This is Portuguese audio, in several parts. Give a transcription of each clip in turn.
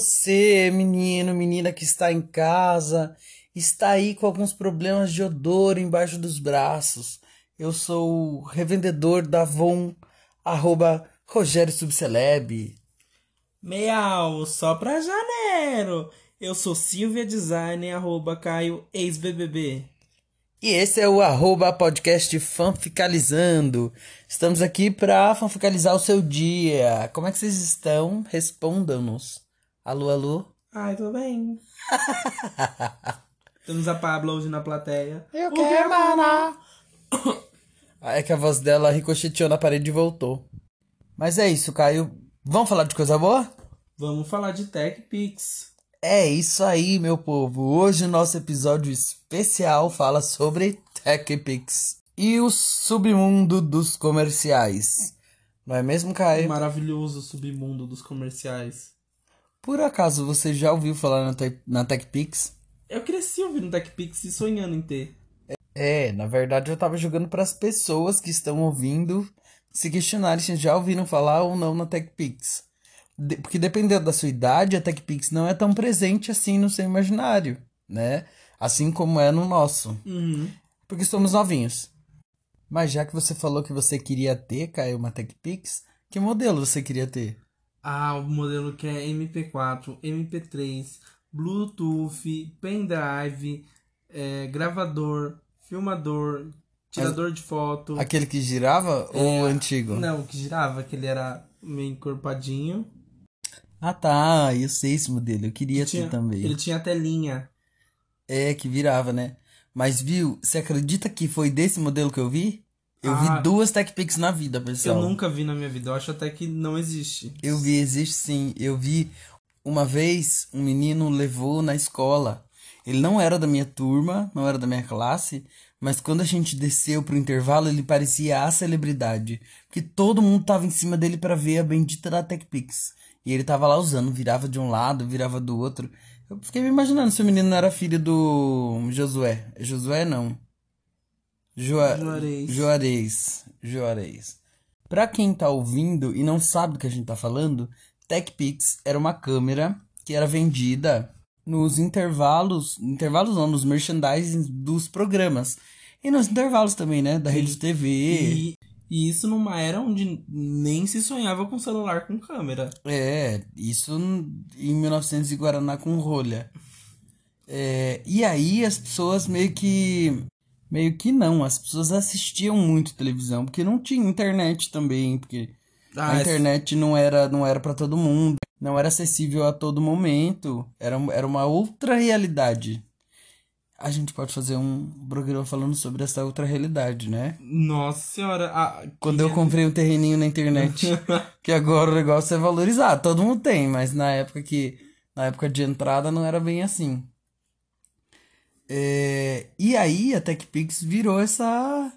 Você, menino, menina que está em casa, está aí com alguns problemas de odor embaixo dos braços. Eu sou o revendedor da Avon, arroba Rogério Subceleb. Meal, só pra janeiro. Eu sou Silvia Design, arroba Caio ex-BBB. E esse é o arroba podcast Fanficalizando. Estamos aqui para fanficalizar o seu dia. Como é que vocês estão? Respondam-nos. Alô, alô? Ai, tudo bem. Temos a Pablo hoje na plateia. Eu quero, mana. É que a voz dela ricocheteou na parede e voltou. Mas é isso, Caio. Vamos falar de coisa boa? Vamos falar de Tech Pix. É isso aí, meu povo. Hoje o nosso episódio especial fala sobre TechPix e o submundo dos comerciais. Não é mesmo, O Caio? maravilhoso submundo dos comerciais. Por acaso você já ouviu falar na, Te na TechPix? Eu cresci ouvindo Tech Pix e sonhando em ter. É, na verdade eu tava jogando para as pessoas que estão ouvindo se questionarem se já ouviram falar ou não na TechPix. De- porque dependendo da sua idade, a TechPix não é tão presente assim no seu imaginário, né? Assim como é no nosso. Uhum. Porque somos novinhos. Mas já que você falou que você queria ter, Caio, uma TechPix, que modelo você queria ter? Ah, o modelo que é MP4, MP3, Bluetooth, pendrive, é, gravador, filmador, tirador de foto. Aquele que girava ou o antigo? Não, o que girava, que ele era meio encorpadinho. Ah tá, eu sei esse modelo, eu queria ter também. Ele tinha telinha. É, que virava, né? Mas viu, você acredita que foi desse modelo que eu vi? Eu Ah. vi duas TechPix na vida, pessoal. Eu nunca vi na minha vida, eu acho até que não existe. Eu vi, existe sim. Eu vi uma vez um menino levou na escola. Ele não era da minha turma, não era da minha classe, mas quando a gente desceu pro intervalo, ele parecia a celebridade. Porque todo mundo tava em cima dele pra ver a bendita da TechPix. E ele tava lá usando, virava de um lado, virava do outro. Eu fiquei me imaginando se o menino não era filho do Josué. Josué não. Joa... Juarez. Juarez. Juarez. Pra quem tá ouvindo e não sabe do que a gente tá falando, TechPix era uma câmera que era vendida nos intervalos, intervalos não, nos merchandising dos programas. E nos intervalos também, né? Da rede TV. E, e isso numa era onde nem se sonhava com celular com câmera. É, isso em 1900 e Guaraná com rolha. É, e aí as pessoas meio que. Meio que não, as pessoas assistiam muito televisão, porque não tinha internet também, porque Ah, a internet não era não era para todo mundo, não era acessível a todo momento, era, era uma outra realidade. A gente pode fazer um programa falando sobre essa outra realidade, né? Nossa senhora. ah, Quando eu comprei um terreninho na internet, que agora o negócio é valorizar, todo mundo tem, mas na época que na época de entrada não era bem assim. É, e aí a TechPix virou essa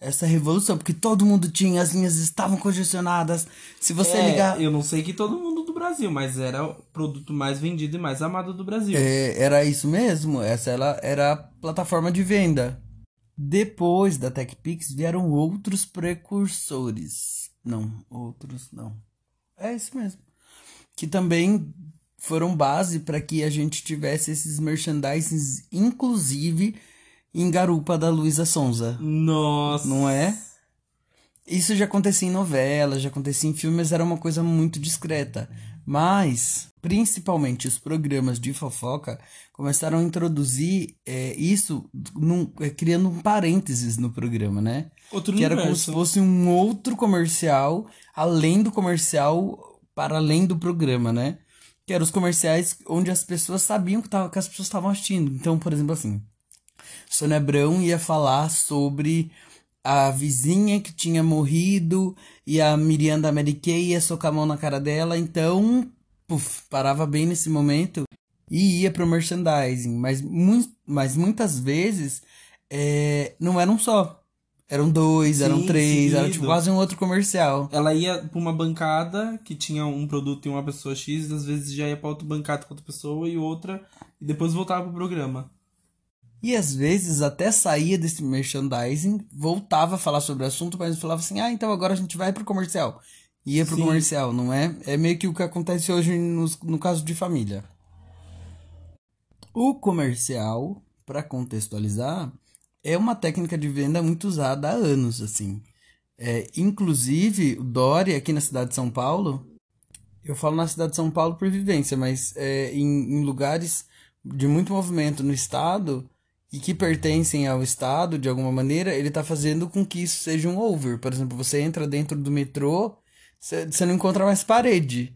essa revolução, porque todo mundo tinha, as linhas estavam congestionadas. Se você é, ligar Eu não sei que todo mundo do Brasil, mas era o produto mais vendido e mais amado do Brasil. É, era isso mesmo, essa ela era a plataforma de venda. Depois da TechPix vieram outros precursores. Não, outros não. É isso mesmo. Que também foram base para que a gente tivesse esses merchandisings, inclusive em Garupa da Luísa Sonza. Nossa. Não é? Isso já acontecia em novelas, já acontecia em filmes, era uma coisa muito discreta. Mas, principalmente os programas de fofoca começaram a introduzir é, isso num- é, criando um parênteses no programa, né? Outro Que era como universo. se fosse um outro comercial, além do comercial, para além do programa, né? Que eram os comerciais onde as pessoas sabiam que, que as pessoas estavam assistindo. Então, por exemplo, assim, Sônia Abrão ia falar sobre a vizinha que tinha morrido e a Miriam da Mary Kay ia socar a mão na cara dela, então, puf, parava bem nesse momento e ia pro merchandising. Mas, mui- mas muitas vezes é, não eram só. Eram dois, eram Sim, três, era seguido. tipo quase um outro comercial. Ela ia pra uma bancada que tinha um produto e uma pessoa X, às vezes já ia pra outra bancada com outra pessoa e outra, e depois voltava pro programa. E às vezes até saía desse merchandising, voltava a falar sobre o assunto, mas falava assim: ah, então agora a gente vai pro comercial. ia pro Sim. comercial, não é? É meio que o que acontece hoje no, no caso de família. O comercial, para contextualizar, é uma técnica de venda muito usada há anos, assim. É, inclusive, o Dória, aqui na cidade de São Paulo, eu falo na cidade de São Paulo por vivência, mas é, em, em lugares de muito movimento no estado e que pertencem ao estado de alguma maneira, ele está fazendo com que isso seja um over. Por exemplo, você entra dentro do metrô, você não encontra mais parede.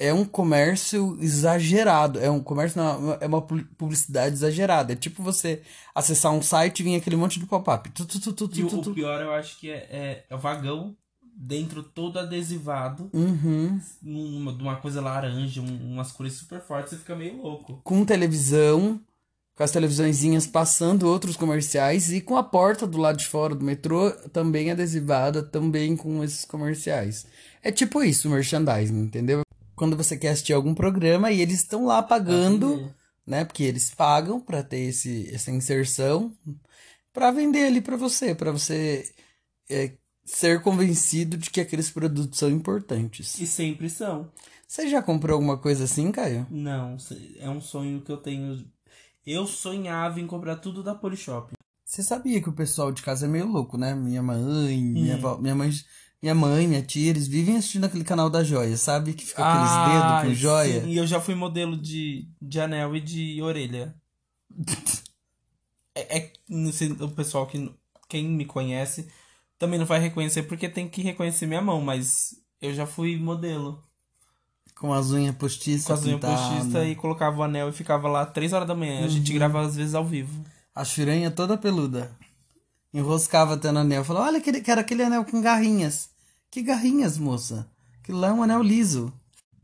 É um comércio exagerado. É um comércio, não, é uma pu- publicidade exagerada. É tipo você acessar um site e vir aquele monte de pop-up. E o, o pior eu acho que é, é, é o vagão dentro todo adesivado, Uhum. numa, de uma coisa laranja, um- umas cores super fortes, você fica meio louco. com televisão, com as televisõezinhas passando outros comerciais e com a porta do lado de fora do metrô também adesivada, também com esses comerciais. É tipo isso, merchandising, entendeu? Quando você quer assistir algum programa e eles estão lá pagando, né? Porque eles pagam pra ter esse, essa inserção pra vender ali pra você, pra você é, ser convencido de que aqueles produtos são importantes. E sempre são. Você já comprou alguma coisa assim, Caio? Não, é um sonho que eu tenho. Eu sonhava em comprar tudo da Polishop. Você sabia que o pessoal de casa é meio louco, né? Minha mãe, minha, Hum. avó- minha mãe, minha mãe, minha tia, eles vivem assistindo aquele canal da joia, sabe? Que fica aqueles dedos com joia. sim, E eu já fui modelo de, de anel e de orelha. É, é sei, o pessoal que quem me conhece também não vai reconhecer porque tem que reconhecer minha mão, mas eu já fui modelo. Com as unhas postiças Com as unhas postistas e colocava o anel e ficava lá três horas da manhã. A Uhum. gente grava às vezes ao vivo. A churanha toda peluda. Enroscava até no anel. Falava, olha, aquele, quero aquele anel com garrinhas. Que garrinhas, moça? Aquilo lá é um anel liso.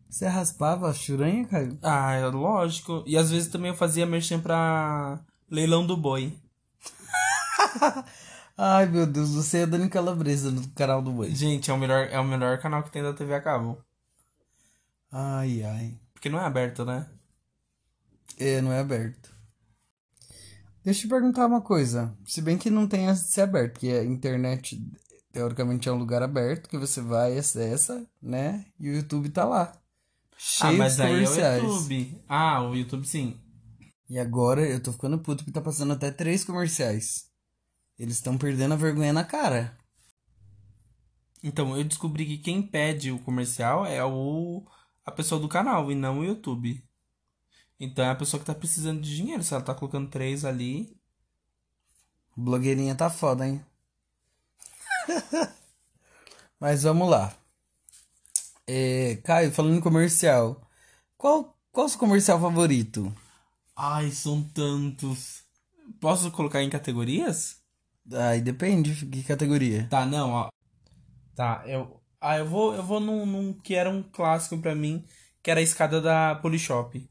Você raspava a churanha, Caio? Ah, é lógico. E às vezes também eu fazia merchan pra leilão do boi. Ai, meu Deus, você é a Dani Calabresa no canal do Boi. Gente, é o melhor, é o melhor canal que tem da TV a cabo. Ai, ai. Porque não é aberto, né? É, não é aberto. Deixa eu te perguntar uma coisa. Se bem que não tem a ser aberto, porque a internet, teoricamente, é um lugar aberto que você vai e acessa, né? E o YouTube tá lá. Cheio ah, mas de aí é o comerciais. YouTube. Ah, o YouTube sim. E agora eu tô ficando puto porque tá passando até três comerciais. Eles estão perdendo a vergonha na cara. Então, eu descobri que quem pede o comercial é o a pessoa do canal e não o YouTube. Então é a pessoa que tá precisando de dinheiro. Se ela tá colocando três ali. Blogueirinha tá foda, hein? Mas vamos lá. É, Caio, falando em comercial. Qual, qual o seu comercial favorito? Ai, são tantos. Posso colocar em categorias? Aí depende de que categoria. Tá, não, ó. Tá, eu. Ah, eu vou, eu vou num, num que era um clássico pra mim, que era a escada da Polishop.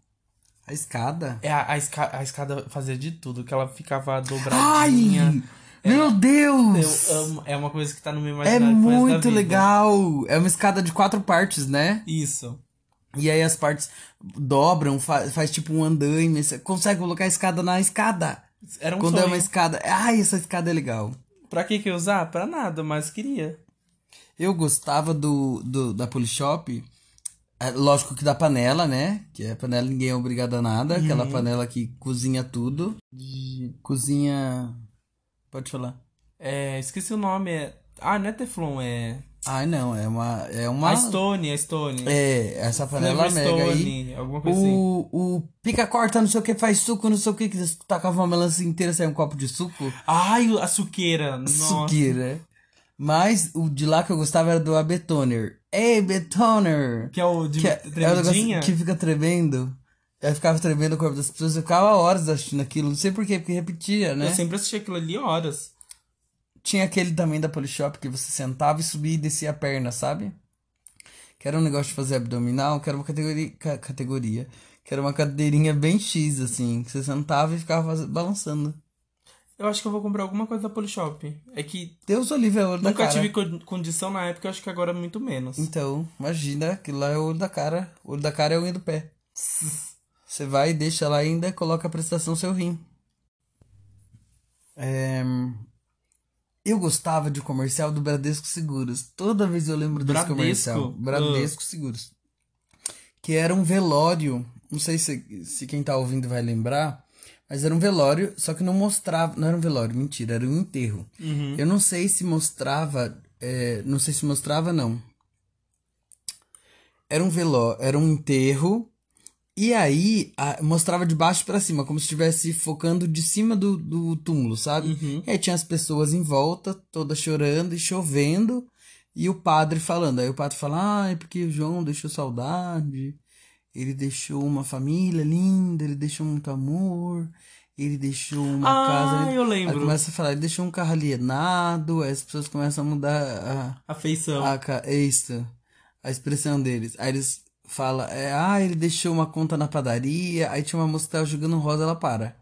A escada? É, a, a, esca, a escada fazia de tudo, que ela ficava dobradinha. Ai! Meu Deus! Eu amo, é uma coisa que tá no meu É imaginário da muito legal! É uma escada de quatro partes, né? Isso. E aí as partes dobram, fa- faz tipo um andaime. Você consegue colocar a escada na escada. Era um Quando é sonho. uma escada. Ai, essa escada é legal. Pra que que eu usar? Pra nada, mas queria. Eu gostava do, do da Polishop. É, lógico que da panela, né? Que a panela ninguém é obrigado a nada. Aquela panela que cozinha tudo. De- cozinha. Pode falar. É, esqueci o nome. É... Ah, não é Teflon, é. Ai, não, é uma. É uma. A Stone, a Stone. É, essa panela Flavor mega aí. Stone, alguma coisa assim. O, o pica-corta, não sei o que, faz suco, não sei o que, que você tacava uma melancia inteira, sai um copo de suco. Ai, a suqueira. Suqueira. Mas o de lá que eu gostava era do Abetoner. Ei, Betoner! Que é o de Que é, é o negócio que fica tremendo. Aí ficava tremendo o corpo das pessoas, eu ficava horas assistindo aquilo, não sei porquê, porque repetia, né? Eu sempre assisti aquilo ali horas. Tinha aquele também da Polishop que você sentava e subia e descia a perna, sabe? Que era um negócio de fazer abdominal, que era uma categoria, ca- categoria que era uma cadeirinha bem X, assim, que você sentava e ficava balançando. Eu acho que eu vou comprar alguma coisa da Polishop. É que Deus Olivia é o olho da nunca cara. tive con- condição na época, eu acho que agora é muito menos. Então, imagina, aquilo lá é o olho da cara. O olho da cara é a unha do pé. Você vai, deixa lá ainda, coloca a prestação seu rim. É... Eu gostava de comercial do Bradesco Seguros. Toda vez eu lembro desse Bradesco? comercial. Bradesco Seguros. Que era um velório. Não sei se, se quem tá ouvindo vai lembrar. Mas era um velório, só que não mostrava. Não era um velório, mentira, era um enterro. Uhum. Eu não sei se mostrava. é, não sei se mostrava, não. Era um velório, era um enterro. E aí a- mostrava de baixo pra cima, como se estivesse focando de cima do, do túmulo, sabe? Uhum. E aí tinha as pessoas em volta, todas chorando e chovendo. E o padre falando. Aí o padre fala: Ah, é porque o João deixou saudade. Ele deixou uma família linda, ele deixou muito amor. Ele deixou uma Ah, casa. eu Aí lembro. começa a falar, ele deixou um carro alienado, aí as pessoas começam a mudar A feição. a, a, isso, a expressão deles. Aí eles falam, é, ah, ele deixou uma conta na padaria, aí tinha uma moça que tava jogando rosa, ela para.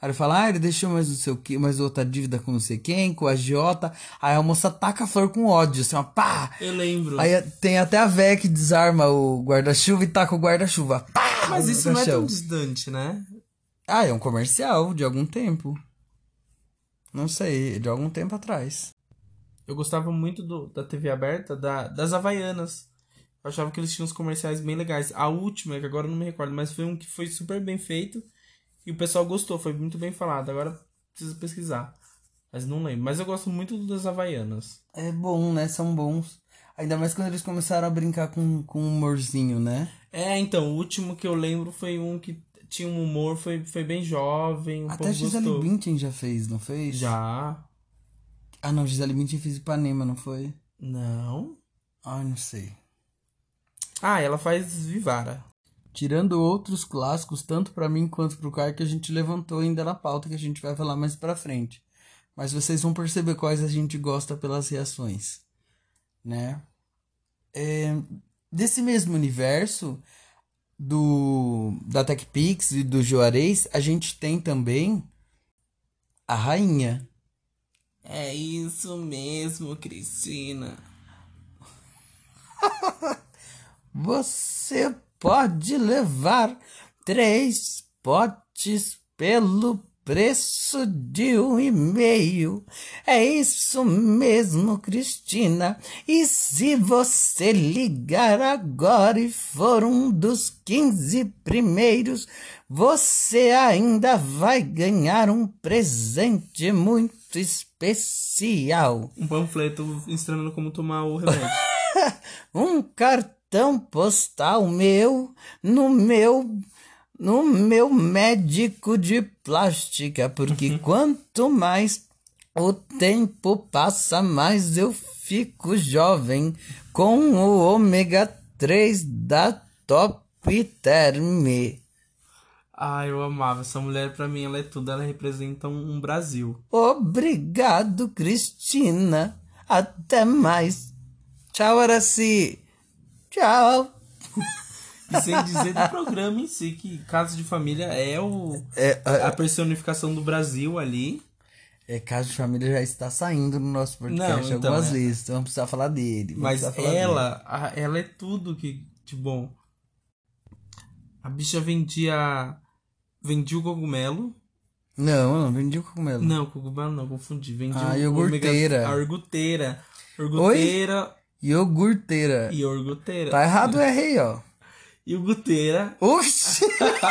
Aí ele fala, ah, ele deixou mais não sei o que, mais outra dívida com não sei quem, com a agiota. Aí a moça taca a flor com ódio, assim, ó, pá! Eu lembro. Aí tem até a véia que desarma o guarda-chuva e taca o guarda-chuva. Pá! Mas isso não é tão distante, né? Ah, é um comercial de algum tempo. Não sei, de algum tempo atrás. Eu gostava muito do, da TV aberta, da, das Havaianas. Eu achava que eles tinham uns comerciais bem legais. A última, que agora eu não me recordo, mas foi um que foi super bem feito. E o pessoal gostou, foi muito bem falado. Agora preciso pesquisar. Mas não lembro. Mas eu gosto muito das Havaianas. É bom, né? São bons. Ainda mais quando eles começaram a brincar com, com humorzinho, né? É, então, o último que eu lembro foi um que tinha um humor, foi, foi bem jovem, o Até povo Gisele gostou. Bündchen já fez, não fez? Já? Ah, não, Gisele Bündchen fez Ipanema, não foi? Não? Ai, não sei. Ah, ela faz Vivara. Tirando outros clássicos, tanto pra mim quanto pro Caio, que a gente levantou ainda na pauta, que a gente vai falar mais pra frente. Mas vocês vão perceber quais a gente gosta pelas reações, né? É, desse mesmo universo do da TechPix e do Juarez, a gente tem também a Rainha. É isso mesmo, Cristina. Você pode levar três potes pelo preço de um e meio. É isso mesmo, Cristina. E se você ligar agora e for um dos 15 primeiros, você ainda vai ganhar um presente muito especial. Um panfleto ensinando como tomar o remédio. um cartão postal meu no meu no meu médico de plástica, porque quanto mais o tempo passa, mais eu fico jovem com o ômega 3 da Top Term. ah, eu amava. Essa mulher, pra mim, ela é tudo. Ela representa um, um Brasil. Obrigado, Cristina. Até mais. Tchau, Araci. Tchau. E sem dizer do programa em si, que Casa de Família é o É, a personificação do Brasil ali. É, Caso de Família já está saindo no nosso podcast Não, então, algumas é. vezes, então vamos precisar falar dele. Mas falar dele. ela, a- ela é tudo que de bom. A bicha vendia. Vendia o cogumelo. Não, eu não vendi o cogumelo. Não, cogumelo não, confundi. Vendia Ah, o iogurteira. A orguteira. Orguteira Iogurteira. orguteira. Tá errado R aí, ó. Iogurteira. Oxi!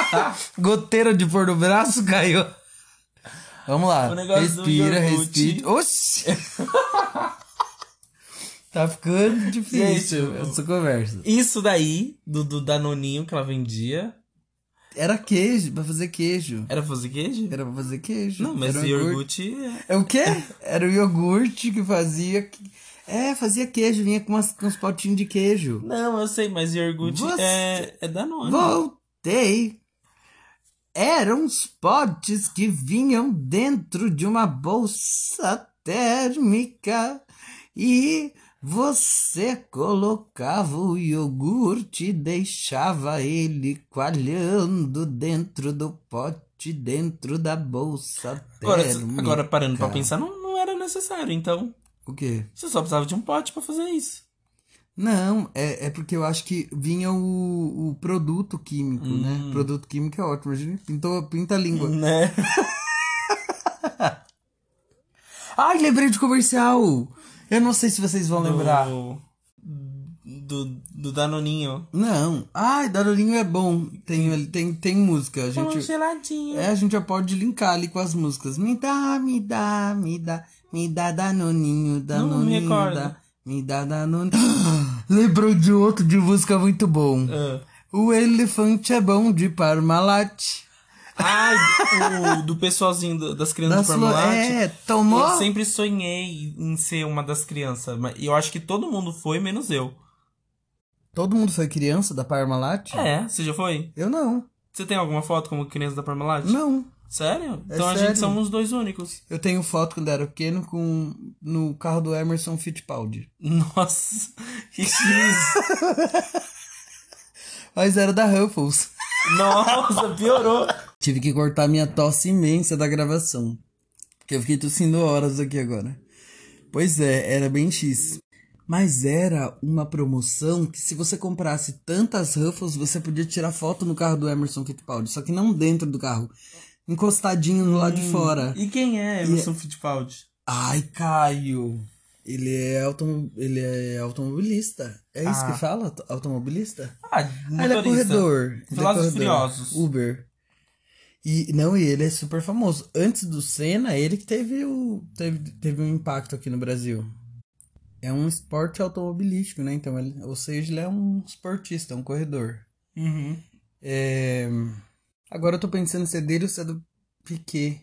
Goteira de pôr no braço caiu. Vamos lá. Respira, iogurte. respira. Oxi! tá ficando difícil Gente, essa conversa. Isso daí, do, do Danoninho que ela vendia. Era queijo, pra fazer queijo. Era fazer queijo? Era pra fazer queijo. Não, mas um iogurte. é- É o quê? Era o iogurte que fazia. É, fazia queijo, vinha com, umas, com uns potinhos de queijo. Não, eu sei, mas iogurte Você- é, é Danone. Voltei. Eram os potes que vinham dentro de uma bolsa térmica e você colocava o iogurte e deixava ele coalhando dentro do pote, dentro da bolsa Agora, térmica. agora parando pra pensar, não, não era necessário. Então, O quê? você só precisava de um pote pra fazer isso. Não, é, é porque eu acho que vinha o, o produto químico, né? Produto químico é ótimo. A gente pintou, pinta a língua. Né? Ai, lembrei de comercial! Eu não sei se vocês vão lembrar. Do, do, do Danoninho. Não. Ai, Danoninho é bom. Tem, tem, tem música. A gente, Congeladinho. é, a gente já pode linkar ali com as músicas. Me dá, me dá, me dá, me dá Danoninho, Danoninho. recordo. dá, me dá Danoninho. Lembrou de outro de música muito bom. Ah. O elefante é bom de Parmalat. Ai, o do pessoalzinho do- das crianças Das do Parmalat. é, tomou? Eu sempre sonhei em ser uma das crianças, mas eu acho que todo mundo foi, menos eu. Todo mundo foi criança da Parmalat? É, você já foi? Eu não. Você tem alguma foto como criança da Parmalat? Não. Sério? É então a sério. gente somos os dois únicos. Eu tenho foto quando era pequeno com no carro do Emerson Fittipaldi. Nossa, que X. Mas era da Ruffles. Nossa, piorou. Tive que cortar minha tosse imensa da gravação. Porque eu fiquei tossindo horas aqui agora. Pois é, era bem X. Mas era uma promoção que se você comprasse tantas Ruffles, você podia tirar foto no carro do Emerson Fittipaldi. Só que não dentro do carro. Encostadinho no lado de fora. E quem é Emerson Fittipaldi? Ai, Caio. Ele é, automo... ele é automobilista. É isso Ah. que fala? Auto- Automobilista? Ah, Ah, ele é corredor. É Velozes e corredor. Furiosos. Uber. E não, e ele é super famoso. Antes do Senna, ele que teve o teve, teve um impacto aqui no Brasil. É um esporte automobilístico, né? Então, ele, ou seja, ele é um esportista, um corredor. Uhum. É, Agora eu tô pensando se é dele ou se é do Piquet.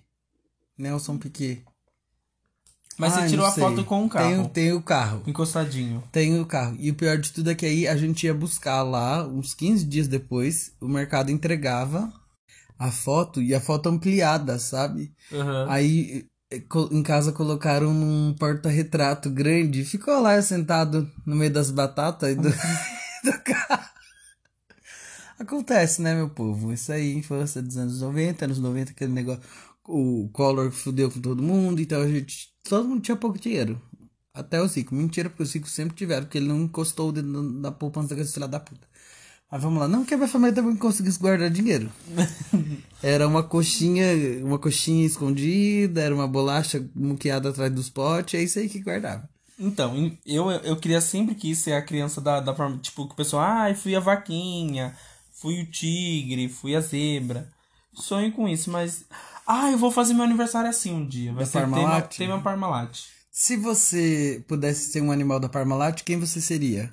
Nelson Piquet. Mas Ai, você tirou a sei. foto com o carro. Tem, o- tem o carro. Encostadinho. Tem o carro. E o pior de tudo é que aí a gente ia buscar lá, uns 15 dias depois, o mercado entregava a foto e a foto ampliada, sabe? Aham. Aí eh, em casa colocaram num porta-retrato grande, ficou lá eu sentado no meio das batatas e do, do carro. Acontece, né, meu povo? Isso aí, infância dos anos 90, anos 90, aquele negócio. O Collor fudeu com todo mundo, então a gente. Todo mundo tinha pouco dinheiro. Até o Zico. Mentira, porque o Zico sempre tiveram, porque ele não encostou o dedo na- poupança daquele filho da puta. Mas vamos lá, não que a minha família também conseguisse guardar dinheiro. Era uma coxinha, uma coxinha escondida, era uma bolacha muqueada atrás dos potes, é isso aí que guardava. Então, eu, eu queria sempre quis ser a criança da, da forma, tipo, que o pessoal, ai, fui a vaquinha, fui o tigre, fui a zebra. Sonho com isso, mas. Ah, eu vou fazer meu aniversário assim um dia. Vai Da ser tema, Parmalat? tema Parmalat. Se você pudesse ser um animal da Parmalat, quem você seria?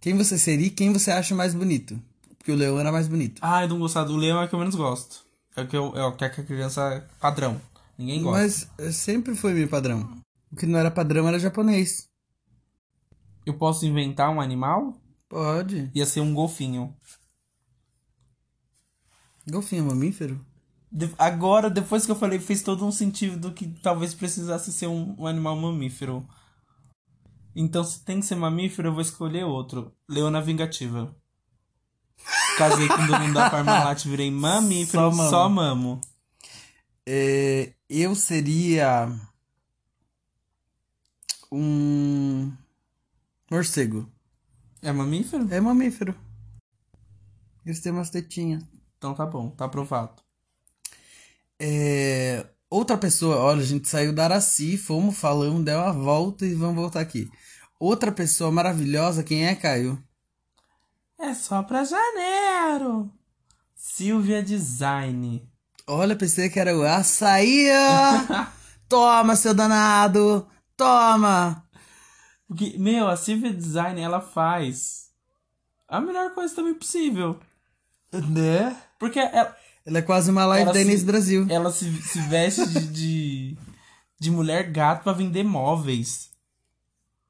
Quem você seria e quem você acha mais bonito? Porque o leão era mais bonito. Ah, eu não gostar do leão é o que eu menos gosto. É o que, eu, é o que a criança padrão. Ninguém gosta. Mas eh, sempre foi meu padrão. O que não era padrão era japonês. Eu posso inventar um animal? Pode. Ia ser um golfinho. Golfinho é mamífero? De- agora, depois que eu falei, fez todo um sentido do que talvez precisasse ser um, um animal mamífero. Então, se tem que ser mamífero, eu vou escolher outro. Leona Vingativa. Casei com o dono da Parmalat, virei mamífero, Só mamo. só mamo. É, eu seria um morcego. É mamífero? É mamífero. Eles têm umas tetinhas. Então tá bom, tá aprovado. É, outra pessoa, olha, a gente saiu da Araci, fomos, falamos, deu uma volta e vamos voltar aqui. Outra pessoa maravilhosa, quem é, Caio? É só pra janeiro. Silvia Design. Olha, pensei que era o açaí. Toma, seu danado. Toma. Porque, meu, a Silvia Design, ela faz a melhor coisa também possível. Né? Porque ela, Ela é quase uma live Ela da Inês se- Brasil. ela se, se veste de, de, de mulher gato pra vender móveis.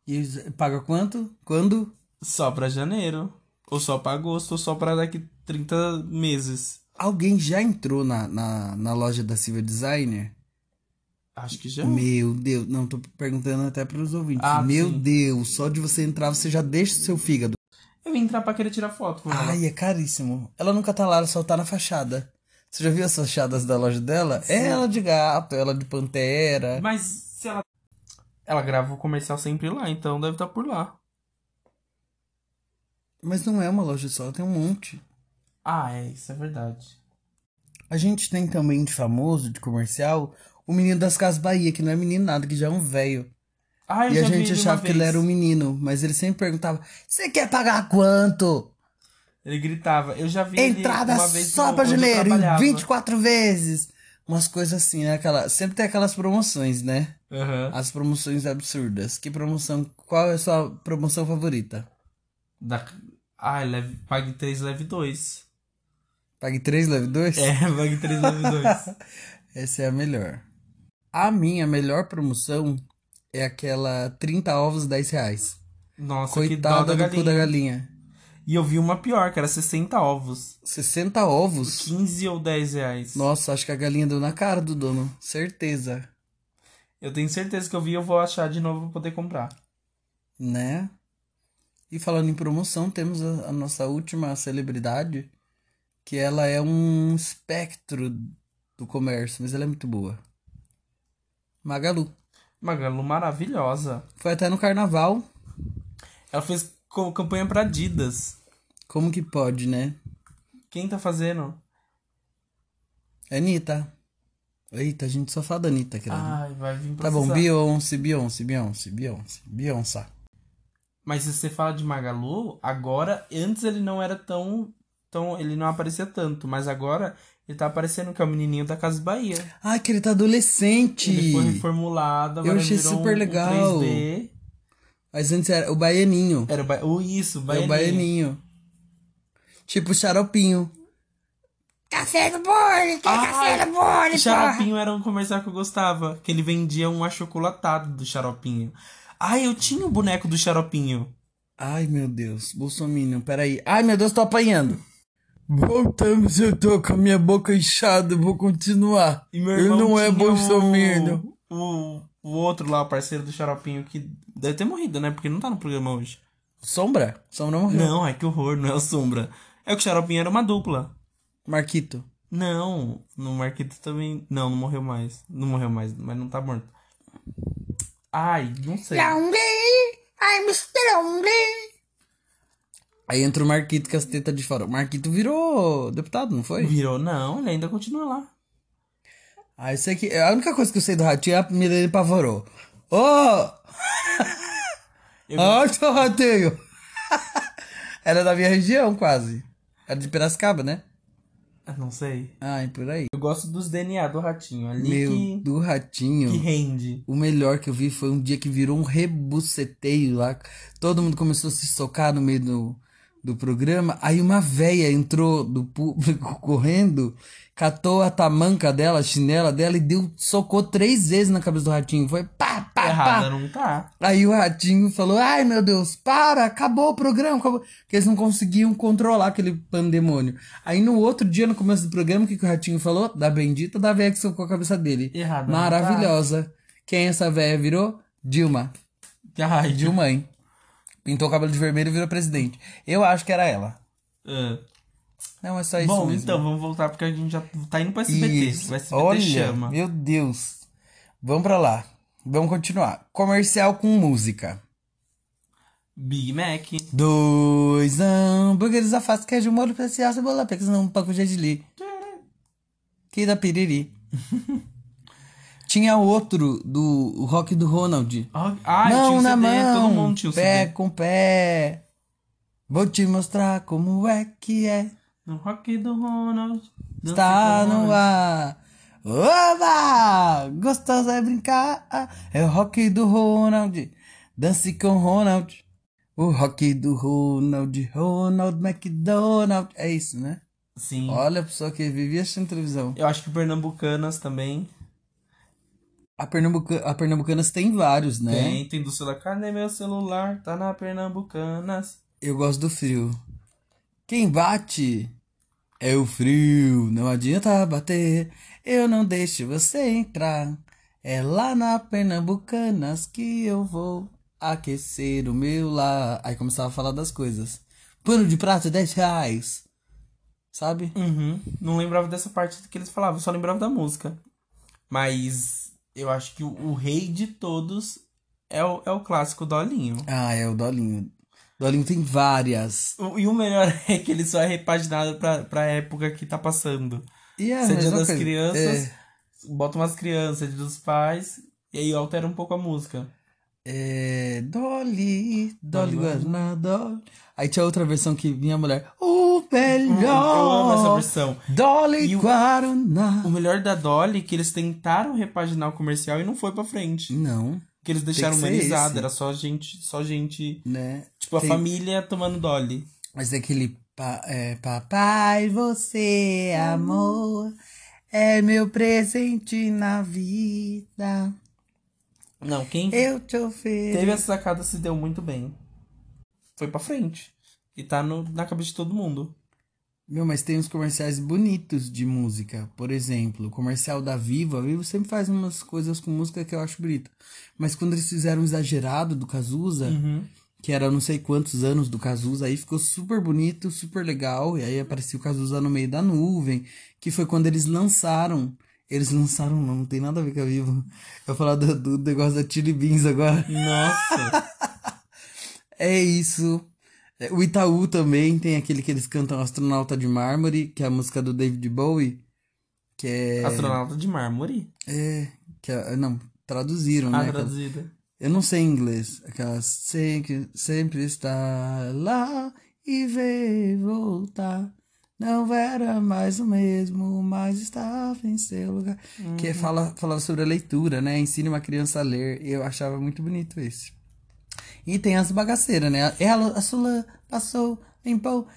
E paga quanto? Quando? Só pra janeiro. Ou só pra agosto, ou só pra daqui 30 meses. Alguém já entrou na, na, na loja da Silvia Designer? Acho que já. Meu Deus, não, tô perguntando até pros ouvintes. Ah, Meu sim. Deus, só de você entrar você já deixa o seu fígado. Eu vim entrar pra querer tirar foto. Ai, é caríssimo. Ela nunca tá lá, ela só tá na fachada. Você já viu as fachadas da loja dela? É ela de gato, ela de pantera. Mas se ela. Ela grava o comercial sempre lá, então deve estar por lá. Mas não é uma loja só, tem um monte. Ah, é, isso é verdade. A gente tem também de famoso, de comercial, o menino das Casas Bahia, que não é menino nada, que já é um velho. Ah, E a gente ele achava que ele era um menino, mas ele sempre perguntava: Você quer pagar quanto? Ele gritava. Eu já vi ele Entrada uma vez só pra janeiro, em trabalhava. 24 vezes. Umas coisas assim, né? Aquela... Sempre tem aquelas promoções, né? Aham. As promoções absurdas. Que promoção? Qual é a sua promoção favorita? Da... Ah, leve... pague 3, leve 2. Pague 3, leve 2? É, pague 3, leve 2. Essa é a melhor. A minha melhor promoção é aquela 30 ovos, 10 reais. Nossa, Coitada que dó do cu da galinha. E eu vi uma pior, que era 60 ovos. 60 ovos? 15 ou 10 reais. Nossa, acho que a galinha deu na cara do dono. Certeza. Eu tenho certeza que eu vi e eu vou achar de novo pra poder comprar. Né? E falando em promoção, temos a, a nossa última celebridade, que ela é um espectro do comércio, mas ela é muito boa. Magalu. Magalu maravilhosa. Foi até no carnaval. Ela fez campanha pra Adidas. Como que pode, né? Quem tá fazendo? Anitta. Eita, a gente só fala da Anitta, querido. Ai, vai vir tá bom, processar. Beyoncé, Beyoncé, Beyoncé, Beyoncé, Beyoncé. Mas se você fala de Magalu, agora, antes ele não era tão, tão. Ele não aparecia tanto, mas agora ele tá aparecendo que é o menininho da Casa Bahia. Ai, que ele tá adolescente. Ele foi reformulado, agora Eu achei virou super um- um legal. 3D. Mas antes era o baianinho. Era o ba... oh, isso, É o baianinho. baianinho. Tipo xaropinho. Café do bolo, quer café do bolo, O xaropinho era um comercial que eu gostava, que ele vendia um achocolatado do xaropinho. Ai, eu tinha o boneco do xaropinho. Ai, meu Deus. Bolsominion, peraí. Ai, meu Deus, tô apanhando. Voltamos, eu tô com a minha boca inchada, vou continuar. E meu Ele irmão não é bolsominion. O, o, o outro lá, o parceiro do xaropinho, que deve ter morrido, né? Porque não tá no programa hoje. Sombra? Sombra morreu. Não, ai que horror, não é o Sombra. É que o xaropinho era uma dupla. Marquito. Não, no Marquito também. Não, não morreu mais. Não morreu mais, mas não tá morto. Ai, não sei. Lonely, I'm Mr. Aí entra o Marquito com as tetas de fora. O Marquito virou deputado, não foi? Virou? Não, ele ainda continua lá. Ah, isso aqui. A única coisa que eu sei do ratinho é a primeira dele pavorou. Ô! Eu- Ó, seu ratinho! Era da minha região, quase. Era de Piracicaba, né? Eu não sei. Ai, por aí. Eu gosto dos DNA do ratinho. Ali Meu, que, do ratinho. que rende. O melhor que eu vi foi um dia que virou um rebuceteio lá. Todo mundo começou a se socar no meio do, do programa. Aí uma véia entrou do público correndo, catou a tamanca dela, a chinela dela e deu, socou três vezes na cabeça do ratinho. Foi pá, pá, Errada pá. não tá. Aí o ratinho falou: Ai meu Deus, para, acabou o programa. Acabou. Porque eles não conseguiam controlar aquele pandemônio. Aí no outro dia, no começo do programa, o que, que o ratinho falou? Da bendita da véia que socou a cabeça dele. Errada tá. Maravilhosa. Quem essa véia virou? Dilma. Ai, Dilma, hein? Pintou o cabelo de vermelho e virou presidente. Eu acho que era ela. Ah. Não, é só isso Bom, mesmo. então vamos voltar porque a gente já tá indo pro SBT. Isso. O SBT Olha, chama. meu Deus. Vamos pra lá. Vamos continuar. Comercial com música. Big Mac. Dois hambúrgueres alface, queijo, molho especial, cebola, pecas, não, pão com gergelim. Que da piriri. Tinha outro do rock do Ronald. Ah, ah, eu tinha mão um na CD, mão, todo mundo tinha um pé CD. com pé. Vou te mostrar como é que é. No rock do Ronald. Está no ar. Oba! Gostoso é brincar. É o rock do Ronald. Dance com Ronald. O rock do Ronald. Ronald McDonald. É isso, né? Sim. Olha a pessoa que vivia assistindo televisão. Eu acho que Pernambucanas também. A, Pernambuca... a Pernambucanas tem vários, né? Tem, tem do celular. Cadê meu celular? Tá na Pernambucanas. Eu gosto do frio. Quem bate é o frio. Não adianta bater. Eu não deixo você entrar. É lá na Pernambucanas que eu vou aquecer o meu lar. Aí começava a falar das coisas. Pano de prato, 10 reais. Sabe? Uhum. Não lembrava dessa parte que eles falavam, só lembrava da música. Mas eu acho que o, o, rei de todos é o, é o clássico Dolinho. Ah, é o Dolinho. Dolinho tem várias. O, e o melhor é que ele só é repaginado pra, pra época que tá passando. E é, é dia das crianças, é... bota umas crianças dos pais, e aí altera um pouco a música. É. Dolly, Dolly Guaraná, Dolly. Aí tinha outra versão que minha mulher. Oh, melhor Eu amo essa versão. Dolly o, Guaraná. O melhor da Dolly é que eles tentaram repaginar o comercial e não foi pra frente. Não. Que eles deixaram humanizado, era só gente, só gente, né? Tipo Tem... a família tomando Dolly. Mas é aquele pa, é, papai, você amor é meu presente na vida. Não, quem Eu te ofereço. Teve essa sacada se deu muito bem. Foi pra frente. E tá no, na cabeça de todo mundo. Meu, mas tem uns comerciais bonitos de música. Por exemplo, o comercial da Viva. A Viva sempre faz umas coisas com música que eu acho bonita. Mas quando eles fizeram o exagerado do Cazuza, uhum. que era não sei quantos anos do Cazuza, aí ficou super bonito, super legal. E aí apareceu o Cazuza no meio da nuvem, que foi quando eles lançaram. Eles lançaram, não, não tem nada a ver com a Viva. Eu falar do, do negócio da Chili Beans agora. Nossa! é isso. É, o Itaú também tem aquele que eles cantam Astronauta de Mármore, que é a música do David Bowie, que é... Astronauta de Mármore? É, que é, não, traduziram, ah, né? traduzida. Eu não sei em inglês, aquela sempre, sempre está lá e veio voltar. Não era mais o mesmo, mas estava em seu lugar. É uhum. Que fala, fala sobre a leitura, né? Ensina uma criança a ler. Eu achava muito bonito esse. E tem as bagaceiras, né? Ela, a Sula, passou, limpou.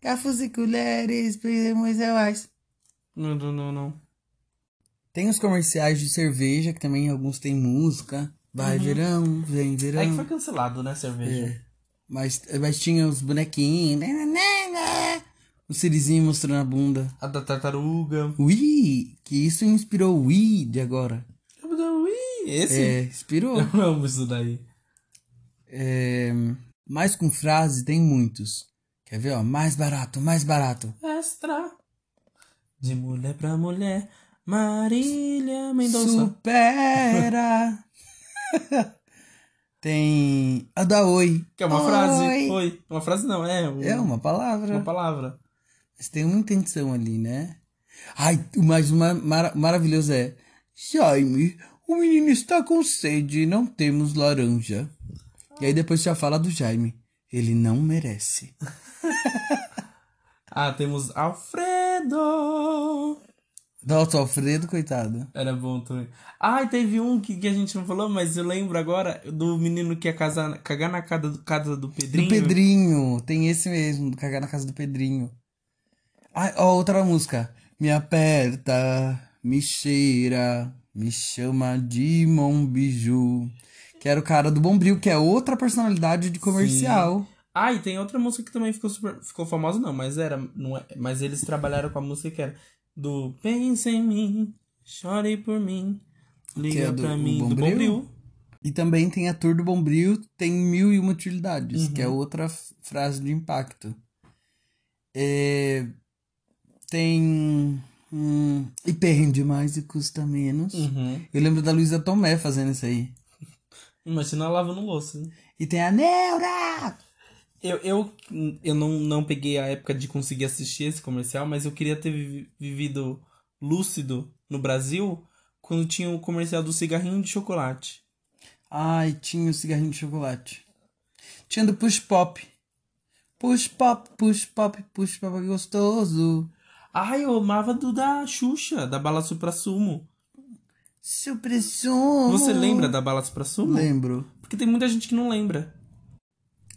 Garfos e colheres, primos reais. Não, não, não, não. Tem os comerciais de cerveja, que também alguns tem música. Vai uhum. verão, vem verão. Aí que foi cancelado, né, cerveja. É. Mas, mas tinha os bonequinhos. Né, né, né, o Sirizinho mostrando a bunda. A da tartaruga. Ui, que isso inspirou o Wii de agora. Esse? É, inspirou. Eu amo isso daí. É, mais com frase tem muitos. Quer ver, ó? Mais barato, mais barato. Extra. De mulher pra mulher. Marília Mendonça. Supera! tem a da Oi. Que é uma Oi. frase. Oi. Uma frase não, é. É uma palavra. uma palavra. Mas tem uma intenção ali, né? Ai, o mais uma, mara- maravilhoso é... Jaime, o menino está com sede e não temos laranja. E aí depois já fala do Jaime. Ele não merece. Ah, temos Alfredo. Nossa, Alfredo, coitado. Era bom também. Ah, e teve um que, que a gente não falou, mas eu lembro agora do menino que ia casar, cagar na casa do, casa do Pedrinho. Do Pedrinho. Tem esse mesmo, cagar na casa do Pedrinho. Ai, ó, outra música. Me aperta, me cheira, me chama de Monbiju. Que era o cara do Bombril, que é outra personalidade de comercial. Ah, e tem outra música que também ficou super. Ficou famosa, não, mas era. Não é, mas eles trabalharam com a música que era do Pensa em mim, chore por mim, liga Que é do- pra mim, do Bombril? Bombril. E também tem a Tour do Bombril, tem mil e uma utilidades, que Uhum. é outra f- frase de impacto. É, tem. Hum, e perde mais e custa menos. Uhum. Eu lembro da Luísa Tomé fazendo isso aí. Imagina lavando louça. E tem a Neura! Eu, eu, eu não, não peguei a época de conseguir assistir esse comercial, mas eu queria ter vi- vivido lúcido no Brasil quando tinha o comercial do cigarrinho de chocolate. Ai, tinha o cigarrinho de chocolate. Tinha do Push Pop. Push Pop, Push Pop, Push Pop é gostoso. Ai, eu amava do da Xuxa, da bala supra sumo. Supressão. Você lembra da bala supra sumo? Lembro. Porque tem muita gente que não lembra.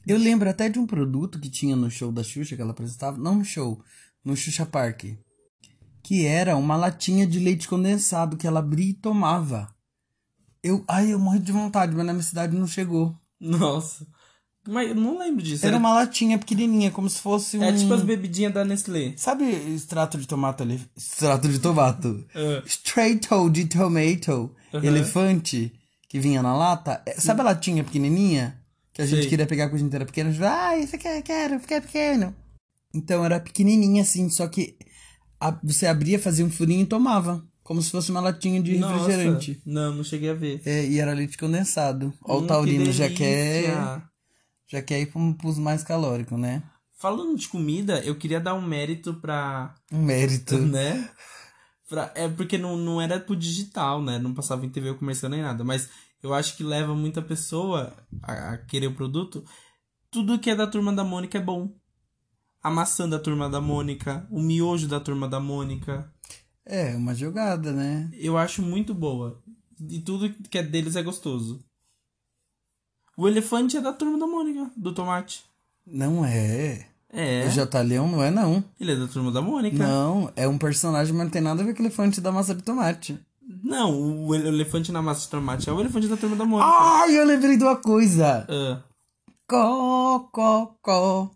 Eu lembro até de um produto que tinha no show da Xuxa que ela apresentava. Não no show, no Xuxa Park. Que era uma latinha de leite condensado que ela abria e tomava. Eu, ai, eu morri de vontade, mas na minha cidade não chegou. Nossa. Mas eu não lembro disso. Era Era, uma latinha pequenininha, como se fosse um... é tipo as bebidinhas da Nestlé. Sabe extrato de tomate ali? Extrato de tomato. É. Straight de tomato. Uhum. Elefante. Que vinha na lata. É, Sabe a latinha pequenininha? Que a gente Sei. queria pegar a coisa inteira pequena. Ah, isso aqui eu quero, porque é pequeno. Então era pequenininha assim, só que a- você abria, fazia um furinho e tomava. Como se fosse uma latinha de refrigerante. Nossa. Não, não cheguei a ver. É, e era leite condensado. Ó, Hum, o taurino já quer, já quer ir pro- pros mais calóricos, né? Falando de comida, eu queria dar um mérito pra. Um mérito. Né? Pra, é porque não, não era pro digital, né? Não passava em TV comercial nem nada. Mas eu acho que leva muita pessoa a, a querer o produto. Tudo que é da turma da Mônica é bom. A maçã da turma da Mônica, o miojo da turma da Mônica. É, uma jogada, né? Eu acho muito boa. E tudo que é deles é gostoso. O elefante é da turma da Mônica, do tomate. Não é. É. O J. Leão não é, não. Ele é da turma da Mônica. Não, é um personagem, mas não tem nada a ver com o elefante da massa de tomate. Não, o elefante na massa de tomate é o elefante da turma da Mônica. Ai, eu lembrei de uma coisa. Có, có, có.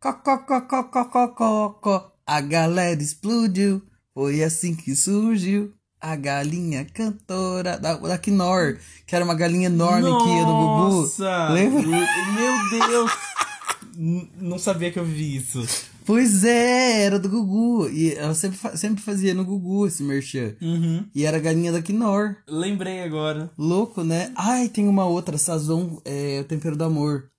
Có, có, có, có, có, có, có, có. A galera explodiu. Foi assim que surgiu a galinha cantora da, da Knorr, que era uma galinha enorme que ia no Gugu. Nossa! Lembra? Meu Deus! Não sabia que eu vi isso. Pois é, era do Gugu. E ela sempre, sempre fazia no Gugu esse merchan. Uhum. E era a galinha da Knorr. Lembrei agora. Louco, né? Ai, tem uma outra, Sazon, é o tempero do amor.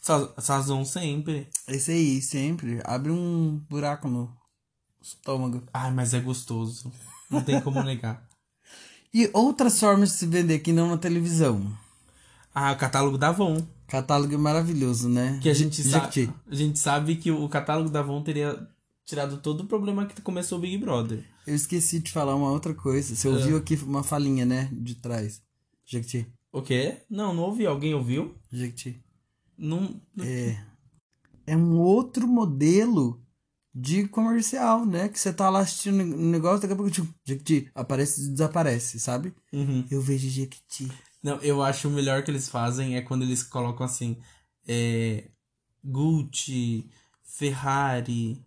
Sa- Sazon sempre. Esse aí, sempre. Abre um buraco no estômago. Ai, mas é gostoso. Não tem como negar. E outras formas de se vender que não na televisão. Ah, o catálogo da Avon. Catálogo maravilhoso, né? Que a gente, sabe, a gente sabe que o catálogo da Avon teria tirado todo o problema que começou o Big Brother. Eu esqueci de falar uma outra coisa. Você ouviu aqui uma falinha, né? De trás. Jequiti. O quê? Não, não ouvi. Alguém ouviu? Jequiti. Não. É. É um outro modelo de comercial, né? Que você tá lá assistindo um negócio, daqui a pouco, tchum, Jequiti, aparece e desaparece, sabe? Uhum. Eu vejo Jequiti. Não, eu acho o melhor que eles fazem é quando eles colocam assim. É, Gucci, Ferrari,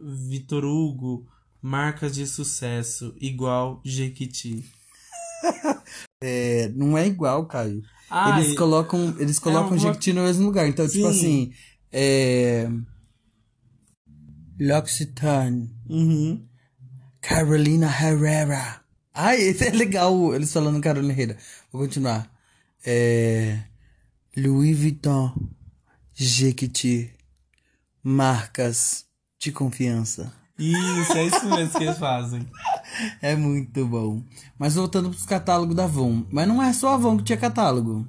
Vitor Hugo, marcas de sucesso, igual Jequiti. É, não é igual, Caio. Ah, eles colocam, eles colocam uma- Jequiti no mesmo lugar. Então, tipo Sim. assim, é... L'Occitane, Uhum. Carolina Herrera. Ai, esse é legal, eles falando Carolina Herrera. Vou continuar. É... Louis Vuitton, Jequiti, marcas de confiança. Isso, é isso mesmo que eles fazem. É muito bom. Mas voltando pros catálogos da Avon. Mas não é só a Avon que tinha catálogo.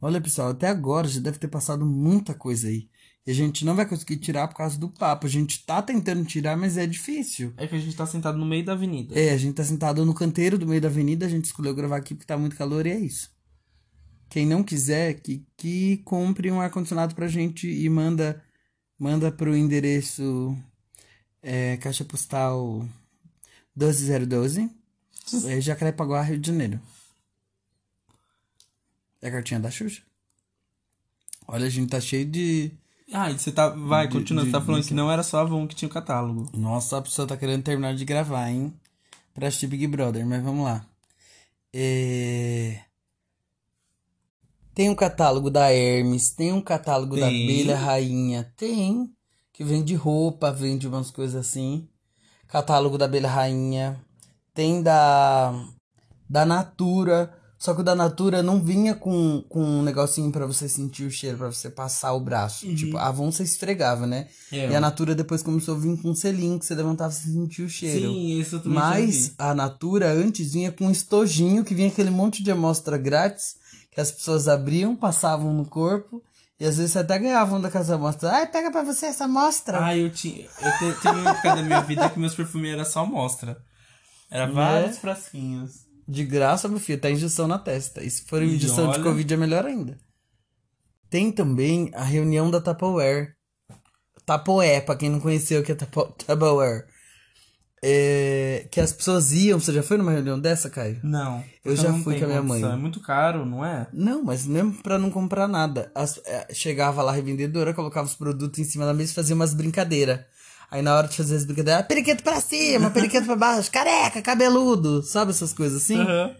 Olha, pessoal, até agora já deve ter passado muita coisa aí. E a gente não vai conseguir tirar por causa do papo. A gente tá tentando tirar, mas é difícil. É que a gente tá sentado no meio da avenida. É, a gente tá sentado no canteiro do meio da avenida. A gente escolheu gravar aqui porque tá muito calor e é isso. Quem não quiser, que, que compre um ar-condicionado pra gente e manda, manda pro endereço é, Caixa Postal 12012, é, Jacarepaguá, Rio de Janeiro. É a cartinha da Xuxa? Olha, a gente tá cheio de. Ah, e você tá. Vai, De- continua. de- você tá falando de- que não era só a Avon que tinha o catálogo. Nossa, a pessoa tá querendo terminar de gravar, hein? Pra assistir Big Brother, mas vamos lá. É... Tem um catálogo da Hermes, tem um catálogo da Tem. Abelha Rainha, tem. Que vende roupa, vende umas coisas assim. Catálogo da Abelha Rainha. Tem da. Da Natura. Só que o da Natura não vinha com, com um negocinho pra você sentir o cheiro, pra você passar o braço. Tipo, a Avon você esfregava, né? É. E a Natura depois começou a vir com um selinho que você levantava e você sentia o cheiro. Sim, isso eu também Mas vi. a Natura antes vinha com um estojinho que vinha aquele monte de amostra grátis que as pessoas abriam, passavam no corpo e às vezes você até ganhavam daquelas amostras. Ai, pega pra você essa amostra. Ah, eu tinha. Eu te, teve uma época da minha vida que meus perfumes era só amostra. Era vários frasquinhos. De graça, meu filho, tá injeção na testa. E se for E injeção de olha- Covid é melhor ainda. Tem também a reunião da Tupperware. Tapoé, pra quem não conheceu o que é Tapo- Tupperware. É, que as pessoas iam. Você já foi numa reunião dessa, Caio? Não. Eu já não fui com a minha condição, mãe. É muito caro, não é? Não, mas mesmo pra não comprar nada. As- é, chegava lá a revendedora, colocava os produtos em cima da mesa e fazia umas brincadeiras. Aí na hora de fazer as brincadeiras, ah, periquito pra cima, periquito pra baixo, careca, cabeludo, sabe essas coisas assim? Aham.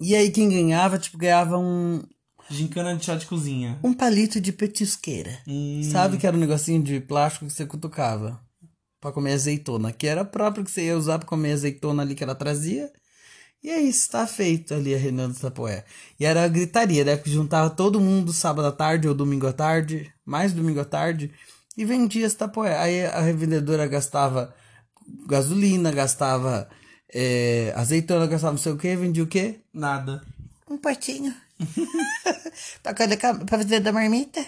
E aí quem ganhava, tipo, ganhava um, Gincana de chá de cozinha. um palito de petisqueira. Hum, Sabe que era um negocinho de plástico que você cutucava pra comer azeitona, que era próprio que você ia usar pra comer azeitona ali que ela trazia. E é isso, tá feito ali a reunião do Tapoé. E era a gritaria, né? Que juntava todo mundo sábado à tarde ou domingo à tarde, mais domingo à tarde, e vendia esse Tapoé. Aí a revendedora gastava gasolina, gastava é, azeitona, gastava não sei o que, vendia o quê? Nada. Um potinho. pra, ca- pra fazer da marmita.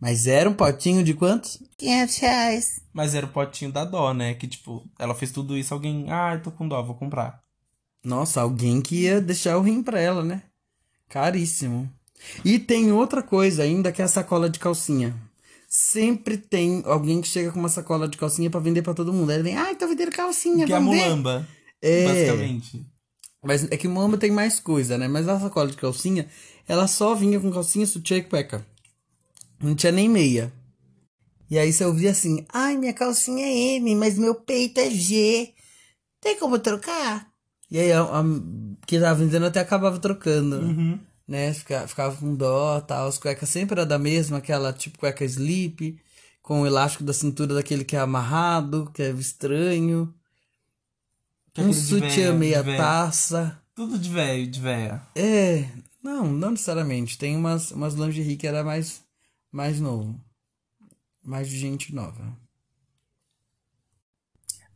Mas era um potinho de quantos? 500 reais. Mas era o potinho da dó, né? Que tipo, ela fez tudo isso, alguém. Ah, eu tô com dó, vou comprar. Nossa, alguém que ia deixar o rim pra ela, né? Caríssimo. E tem outra coisa ainda que é a sacola de calcinha. Sempre tem alguém que chega com uma sacola de calcinha pra vender pra todo mundo. Aí vem, ai, tô vendendo calcinha, Que é a mulamba. É. Basicamente. Mas é que Moamba tem mais coisa, né? Mas a sacola de calcinha, ela só vinha com calcinha, sutiã e cueca. Não tinha nem meia. E aí você ouvia assim, ai, minha calcinha é M, mas meu peito é G. Tem como trocar? E aí a, a que tava vendendo até acabava trocando. Uhum. Né? Ficava, ficava com dó tal. As cuecas sempre era da mesma, aquela tipo cueca slip, com o elástico da cintura daquele que é amarrado, que é estranho. Que é um sutiã meia taça. Tudo de velho, de véia. É, não, não necessariamente. Tem umas, umas lingerie que era mais, mais novo. Mais de gente nova.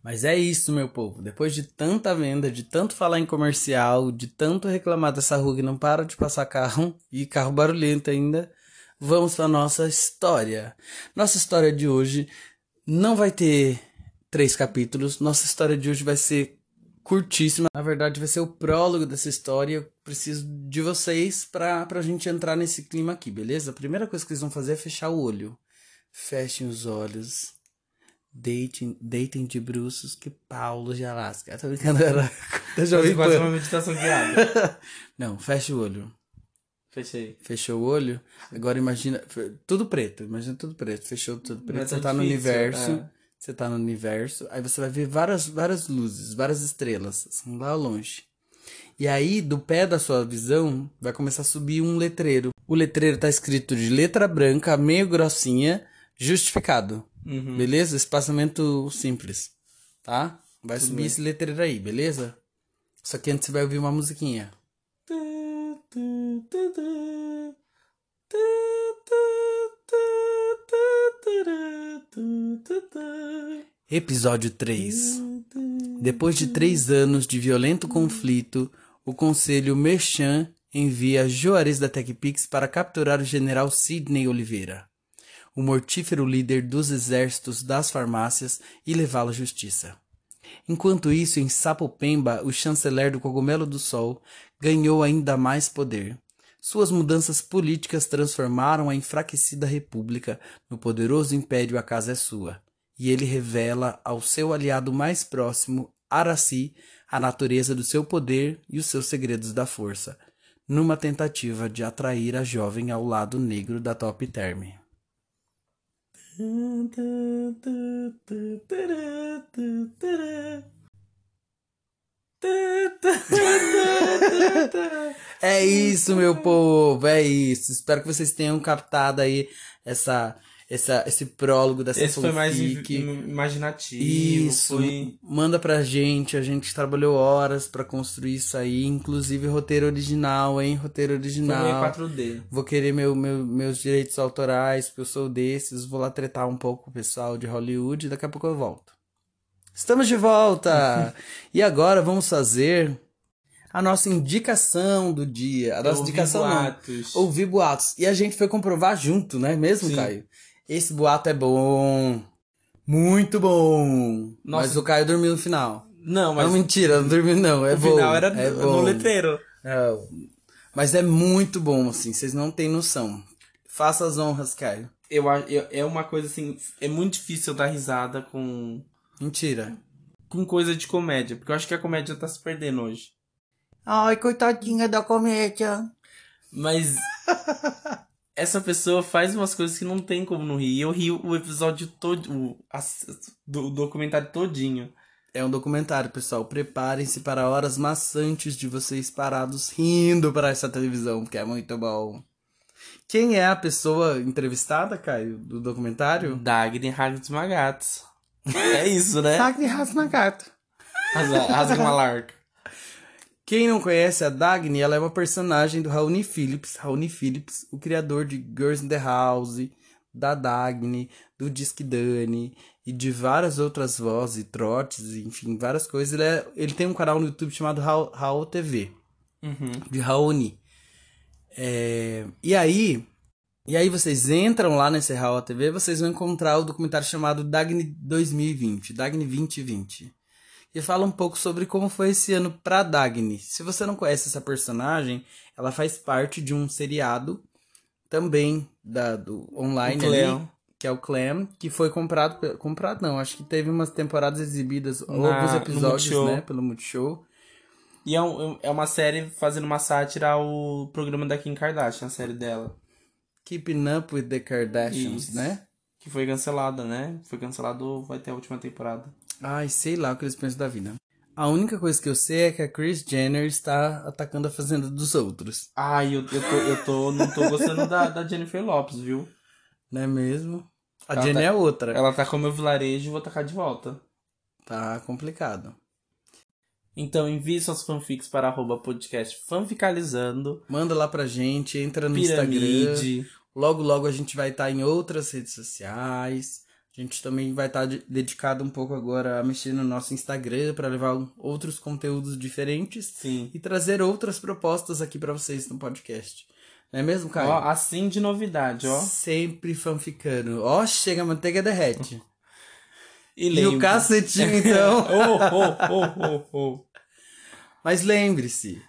Mas é isso, meu povo. Depois de tanta venda, de tanto falar em comercial, de tanto reclamar dessa rua que não para de passar carro e carro barulhento ainda, vamos para nossa história. Nossa história de hoje não vai ter três capítulos. Nossa história de hoje vai ser curtíssima. Na verdade, vai ser o prólogo dessa história. Eu preciso de vocês pra, pra gente entrar nesse clima aqui, beleza? A primeira coisa que vocês vão fazer é fechar o olho. Fechem os olhos. Deitem, deitem de bruços que Paulo de Alasca. Tô brincando, era. Deixa eu ver. quase uma meditação guiada. Não, fecha o olho. Fechei. Fechou o olho. Agora imagina. Tudo preto. Imagina tudo preto. Fechou tudo preto. É você tão tá no difícil, universo. é. Você tá no universo. Aí você vai ver várias, várias luzes, várias estrelas. Assim, lá longe. E aí, do pé da sua visão, vai começar a subir um letreiro. O letreiro tá escrito de letra branca, meio grossinha, justificado. Uhum. Beleza? Espaçamento simples. Tá? Vai subir esse letreiro aí, beleza? Só que antes você vai ouvir uma musiquinha. Episódio 3 Depois de três anos de violento conflito, o Conselho Merchan envia Juarez da TechPix para capturar o general Sidney Oliveira, o mortífero líder dos exércitos das farmácias, e levá-lo à justiça. Enquanto isso, em Sapopemba, o chanceler do Cogumelo do Sol ganhou ainda mais poder. Suas mudanças políticas transformaram a enfraquecida república no poderoso império A Casa é Sua, e ele revela ao seu aliado mais próximo, Araci, a natureza do seu poder e os seus segredos da força, numa tentativa de atrair a jovem ao lado negro da Top Term. É isso, meu povo, é isso. Espero que vocês tenham captado aí essa, essa, esse prólogo dessa Esse foi mais imaginativo. Isso, Foi... manda pra gente, a gente trabalhou horas pra construir isso aí, inclusive roteiro original, hein? Roteiro Foi meio original. 4D. Vou querer meu, meu- meus direitos autorais, porque eu sou desses, vou lá tretar um pouco o pessoal de Hollywood e daqui a pouco eu volto. Estamos de volta! e agora vamos fazer a nossa indicação do dia. A nossa ouvi indicação boatos. não. Ouvir boatos. E a gente foi comprovar junto, né? Mesmo, Sim. Caio? Esse boato é bom. Muito bom. Nossa. Mas o Caio dormiu no final. Não, mas Não, mentira, não dormiu não. É o bom. final era é no bom. letreiro. É, mas é muito bom, assim. Vocês não têm noção. Faça as honras, Caio. Eu, eu- é uma coisa assim, é muito difícil eu dar risada com, Mentira. com coisa de comédia, porque eu acho que a comédia tá se perdendo hoje. Ai, coitadinha da comédia. Mas essa pessoa faz umas coisas que não tem como não rir. E eu rio o episódio todo, o, do, o documentário todinho. É um documentário, pessoal. Preparem-se para horas maçantes de vocês parados rindo para essa televisão, porque é muito bom. Quem é a pessoa entrevistada, Caio, do documentário? Dagny Rasmagatos. É isso, né? Agni Rasmagato. Rasga rasga uma larga. Quem não conhece a Dagny, ela é uma personagem do Raoni Phillips, Raoni Phillips, o criador de Girls in the House, da Dagny, do Disque Dani e de várias outras vozes, trotes, enfim, várias coisas. Ele, é, ele tem um canal no YouTube chamado Raul TV, Uhum. de Raoni. É, e aí, e aí vocês entram lá nesse Raul TV, vocês vão encontrar o documentário chamado Dagny 2020, Dagny 2020. Que fala um pouco sobre como foi esse ano pra Dagny. Se você não conhece essa personagem, ela faz parte de um seriado também da, do online ali, que é o Clam, que foi comprado, comprado não, acho que teve umas temporadas exibidas, Na- alguns episódios, né, pelo Multishow. E é, um- é uma série fazendo uma sátira ao programa da Kim Kardashian, a série dela. Keeping Up with the Kardashians, Isso. né? Que foi cancelada, né? Foi cancelado, vai ter a última temporada. Ai, sei lá o que eles pensam da vida. A única coisa que eu sei é que a Kris Jenner está atacando a fazenda dos outros. Ai, eu, eu, tô, eu tô, não tô gostando da, da Jennifer Lopes, viu? Não é mesmo? A Ela Jenner tá- é outra. Ela tá com o meu vilarejo e vou tacar de volta. Tá complicado. Então envie suas fanfics para arroba podcast fanficalizando, Manda lá pra gente, entra no Instagram. piramide. Logo, logo a gente vai estar em outras redes sociais. A gente também vai estar de- dedicado um pouco agora a mexer no nosso Instagram para levar outros conteúdos diferentes Sim. e trazer outras propostas aqui pra vocês no podcast. Não é mesmo, Caio? Ó, assim de novidade, ó. Sempre fanficando. Ó, chega, a manteiga derrete. E, E o cacetinho, então. oh, oh, oh, oh, oh. Mas lembre-se,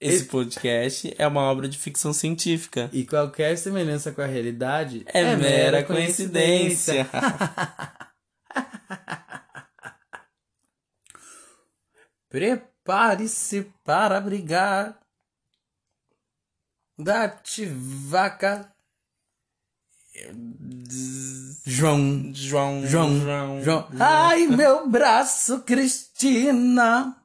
Esse podcast é uma obra de ficção científica. e qualquer semelhança com a realidade É, mera coincidência. Prepare-se para brigar. Date vaca. João. João, João. João, João. Ai, meu braço, Cristina.